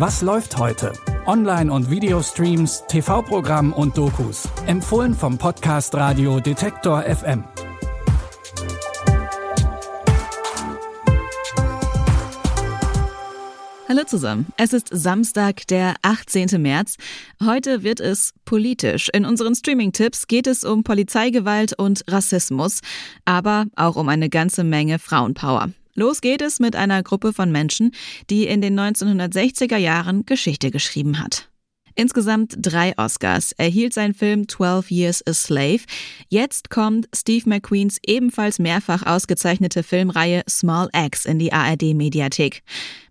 Was läuft heute? Online- und Videostreams, TV-Programm und Dokus. Empfohlen vom Podcast Radio Detektor FM. Hallo zusammen. Es ist Samstag, der 18. März. Heute wird es politisch. In unseren Streaming-Tipps geht es um Polizeigewalt und Rassismus, aber auch um eine ganze Menge Frauenpower. Los geht es mit einer Gruppe von Menschen, die in den 1960er Jahren Geschichte geschrieben hat. Insgesamt drei Oscars erhielt sein Film 12 Years a Slave. Jetzt kommt Steve McQueens ebenfalls mehrfach ausgezeichnete Filmreihe Small Axe in die ARD-Mediathek.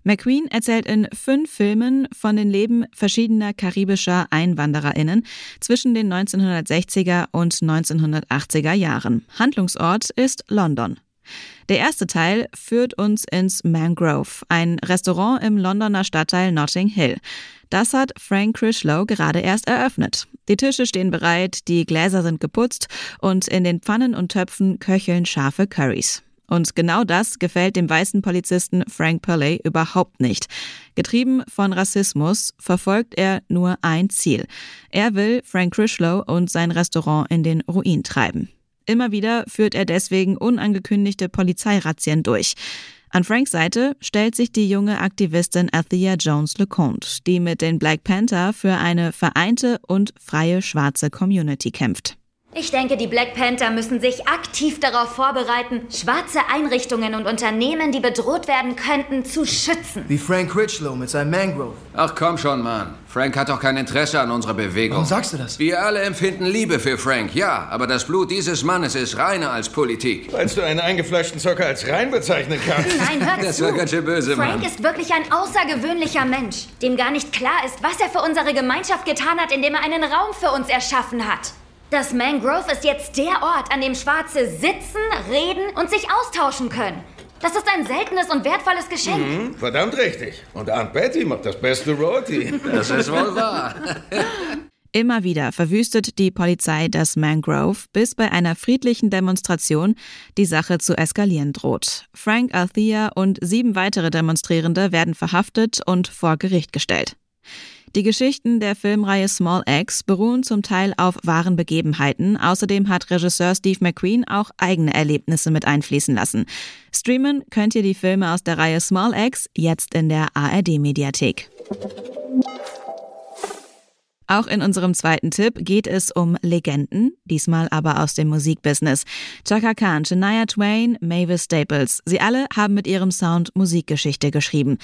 McQueen erzählt in fünf Filmen von den Leben verschiedener karibischer EinwandererInnen zwischen den 1960er und 1980er Jahren. Handlungsort ist London. Der erste Teil führt uns ins Mangrove, ein Restaurant im Londoner Stadtteil Notting Hill. Das hat Frank Crislow gerade erst eröffnet. Die Tische stehen bereit, die Gläser sind geputzt und in den Pfannen und Töpfen köcheln scharfe Curries. Und genau das gefällt dem weißen Polizisten Frank Purley überhaupt nicht. Getrieben von Rassismus verfolgt er nur ein Ziel. Er will Frank Crislow und sein Restaurant in den Ruin treiben. Immer wieder führt er deswegen unangekündigte Polizeirazzien durch. An Franks Seite stellt sich die junge Aktivistin Athea Jones LeConte, die mit den Black Panther für eine vereinte und freie schwarze Community kämpft. Ich denke, die Black Panther müssen sich aktiv darauf vorbereiten, schwarze Einrichtungen und Unternehmen, die bedroht werden könnten, zu schützen. Wie Frank Critchlow mit seinem Mangrove. Ach komm schon, Mann. Frank hat doch kein Interesse an unserer Bewegung. Warum sagst du das? Wir alle empfinden Liebe für Frank, ja. Aber das Blut dieses Mannes ist reiner als Politik. Meinst du einen eingefleischten Zocker als rein bezeichnen kannst? Nein, hör Das zu. war ganz schön böse, Frank Mann. ist wirklich ein außergewöhnlicher Mensch, dem gar nicht klar ist, was er für unsere Gemeinschaft getan hat, indem er einen Raum für uns erschaffen hat. Das Mangrove ist jetzt der Ort, an dem Schwarze sitzen, reden und sich austauschen können. Das ist ein seltenes und wertvolles Geschenk. Hm, verdammt richtig. Und Aunt Betty macht das beste Roti. Das ist wohl wahr. Immer wieder verwüstet die Polizei das Mangrove, bis bei einer friedlichen Demonstration die Sache zu eskalieren droht. Frank Althea und sieben weitere Demonstrierende werden verhaftet und vor Gericht gestellt. Die Geschichten der Filmreihe Small Axe beruhen zum Teil auf wahren Begebenheiten. Außerdem hat Regisseur Steve McQueen auch eigene Erlebnisse mit einfließen lassen. Streamen könnt ihr die Filme aus der Reihe Small Axe jetzt in der ARD-Mediathek. Auch in unserem zweiten Tipp geht es um Legenden, diesmal aber aus dem Musikbusiness. Chaka Khan, Shania Twain, Mavis Staples. Sie alle haben mit ihrem Sound Musikgeschichte geschrieben.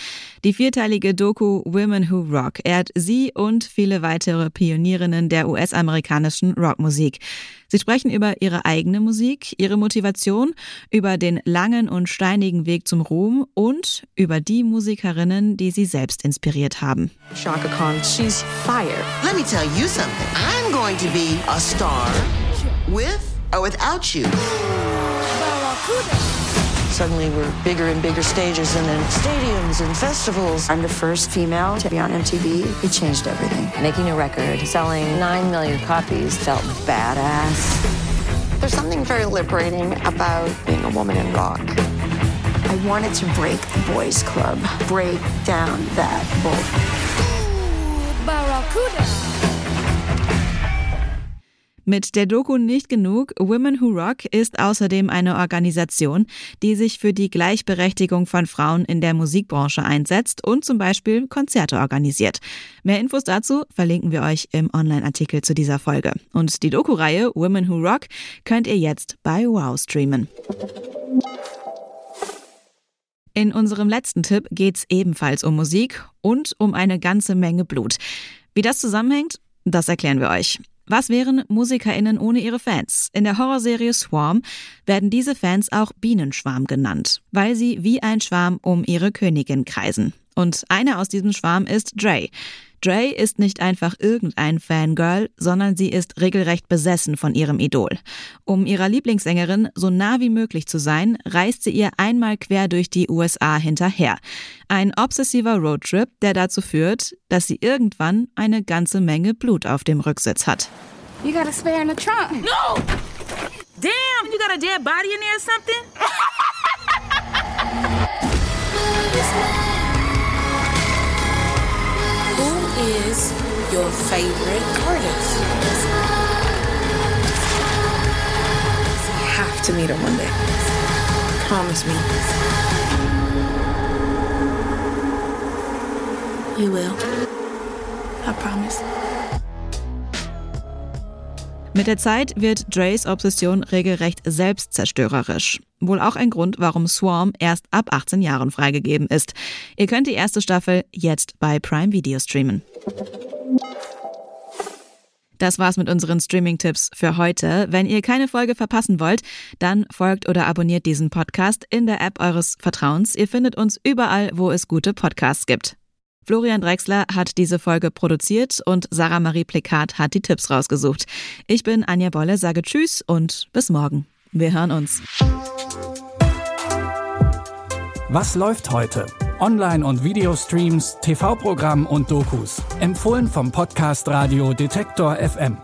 Die vierteilige Doku Women Who Rock ehrt sie und viele weitere Pionierinnen der US-amerikanischen Rockmusik. Sie sprechen über ihre eigene Musik, ihre Motivation, über den langen und steinigen Weg zum Ruhm und über die Musikerinnen, die sie selbst inspiriert haben. Shaka Khan, she's fire. Let me tell you something. I'm going to be a star with or without you. Suddenly we're bigger and bigger stages and then stadiums and festivals. I'm the first female to be on MTV. It changed everything. Making a record, selling 9 million copies felt badass. There's something very liberating about being a woman in rock. I wanted to break the boys club, break down that bull. Barracuda. Mit der Doku nicht genug. Women Who Rock ist außerdem eine Organisation, die sich für die Gleichberechtigung von Frauen in der Musikbranche einsetzt und zum Beispiel Konzerte organisiert. Mehr Infos dazu verlinken wir euch im Online-Artikel zu dieser Folge. Und die Doku-Reihe Women Who Rock könnt ihr jetzt bei Wow streamen. In unserem letzten Tipp geht's ebenfalls um Musik und um eine ganze Menge Blut. Wie das zusammenhängt, das erklären wir euch. Was wären MusikerInnen ohne ihre Fans? In der Horrorserie Swarm werden diese Fans auch Bienenschwarm genannt, weil sie wie ein Schwarm um ihre Königin kreisen. Und einer aus diesem Schwarm ist Dre. Dre ist nicht einfach irgendein Fangirl, sondern sie ist regelrecht besessen von ihrem Idol. Um ihrer Lieblingssängerin so nah wie möglich zu sein, reist sie ihr einmal quer durch die USA hinterher. Ein obsessiver Roadtrip, der dazu führt, dass sie irgendwann eine ganze Menge Blut auf dem Rücksitz hat. You got a spare in the trunk. No! Damn, you got a dead body in there or something? your favorite artist. You have to meet her one day. Promise me. You will. I promise. Mit der Zeit wird Dreys Obsession regelrecht selbstzerstörerisch. Wohl auch ein Grund, warum Swarm erst ab 18 Jahren freigegeben ist. Ihr könnt die erste Staffel jetzt bei Prime Video streamen. Das war's mit unseren Streaming-Tipps für heute. Wenn ihr keine Folge verpassen wollt, dann folgt oder abonniert diesen Podcast in der App eures Vertrauens. Ihr findet uns überall, wo es gute Podcasts gibt. Florian Drexler hat diese Folge produziert und Sarah Marie Plikat hat die Tipps rausgesucht. Ich bin Anja Bolle, sage Tschüss und bis morgen. Wir hören uns. Was läuft heute? Online- und Videostreams, TV-Programm und Dokus. Empfohlen vom Podcast Radio Detektor FM.